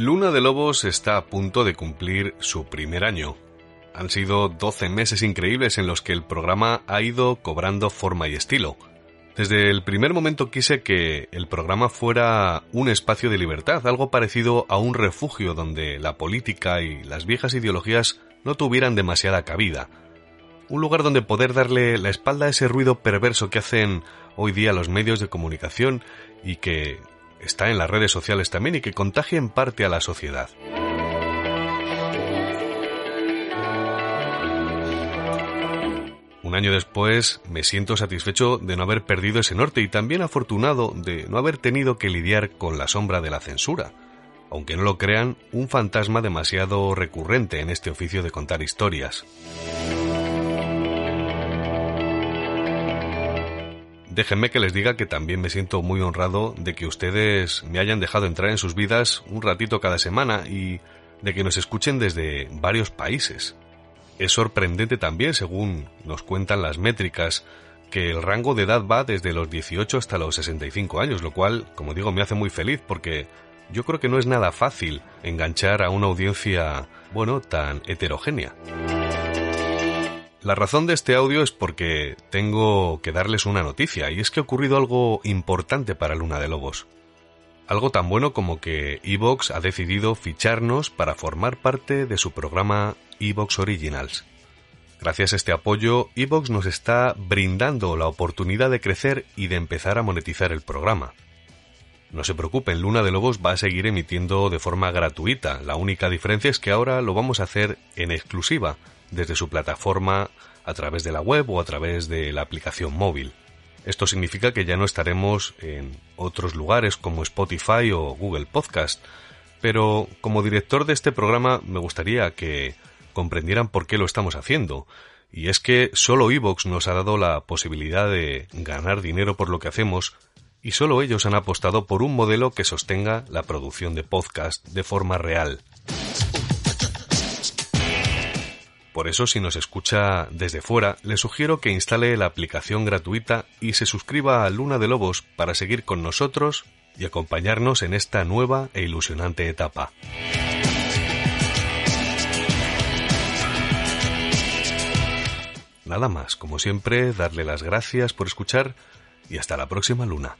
Luna de Lobos está a punto de cumplir su primer año. Han sido 12 meses increíbles en los que el programa ha ido cobrando forma y estilo. Desde el primer momento quise que el programa fuera un espacio de libertad, algo parecido a un refugio donde la política y las viejas ideologías no tuvieran demasiada cabida. Un lugar donde poder darle la espalda a ese ruido perverso que hacen hoy día los medios de comunicación y que está en las redes sociales también y que contagia en parte a la sociedad. Un año después me siento satisfecho de no haber perdido ese norte y también afortunado de no haber tenido que lidiar con la sombra de la censura, aunque no lo crean, un fantasma demasiado recurrente en este oficio de contar historias. Déjenme que les diga que también me siento muy honrado de que ustedes me hayan dejado entrar en sus vidas un ratito cada semana y de que nos escuchen desde varios países. Es sorprendente también, según nos cuentan las métricas, que el rango de edad va desde los 18 hasta los 65 años, lo cual, como digo, me hace muy feliz porque yo creo que no es nada fácil enganchar a una audiencia, bueno, tan heterogénea. La razón de este audio es porque tengo que darles una noticia, y es que ha ocurrido algo importante para Luna de Lobos. Algo tan bueno como que Evox ha decidido ficharnos para formar parte de su programa Evox Originals. Gracias a este apoyo, Evox nos está brindando la oportunidad de crecer y de empezar a monetizar el programa. No se preocupen, Luna de Lobos va a seguir emitiendo de forma gratuita. La única diferencia es que ahora lo vamos a hacer en exclusiva, desde su plataforma, a través de la web o a través de la aplicación móvil. Esto significa que ya no estaremos en otros lugares como Spotify o Google Podcast, pero como director de este programa me gustaría que comprendieran por qué lo estamos haciendo. Y es que solo Evox nos ha dado la posibilidad de ganar dinero por lo que hacemos y solo ellos han apostado por un modelo que sostenga la producción de podcast de forma real. Por eso, si nos escucha desde fuera, le sugiero que instale la aplicación gratuita y se suscriba a Luna de Lobos para seguir con nosotros y acompañarnos en esta nueva e ilusionante etapa. Nada más, como siempre, darle las gracias por escuchar y hasta la próxima luna.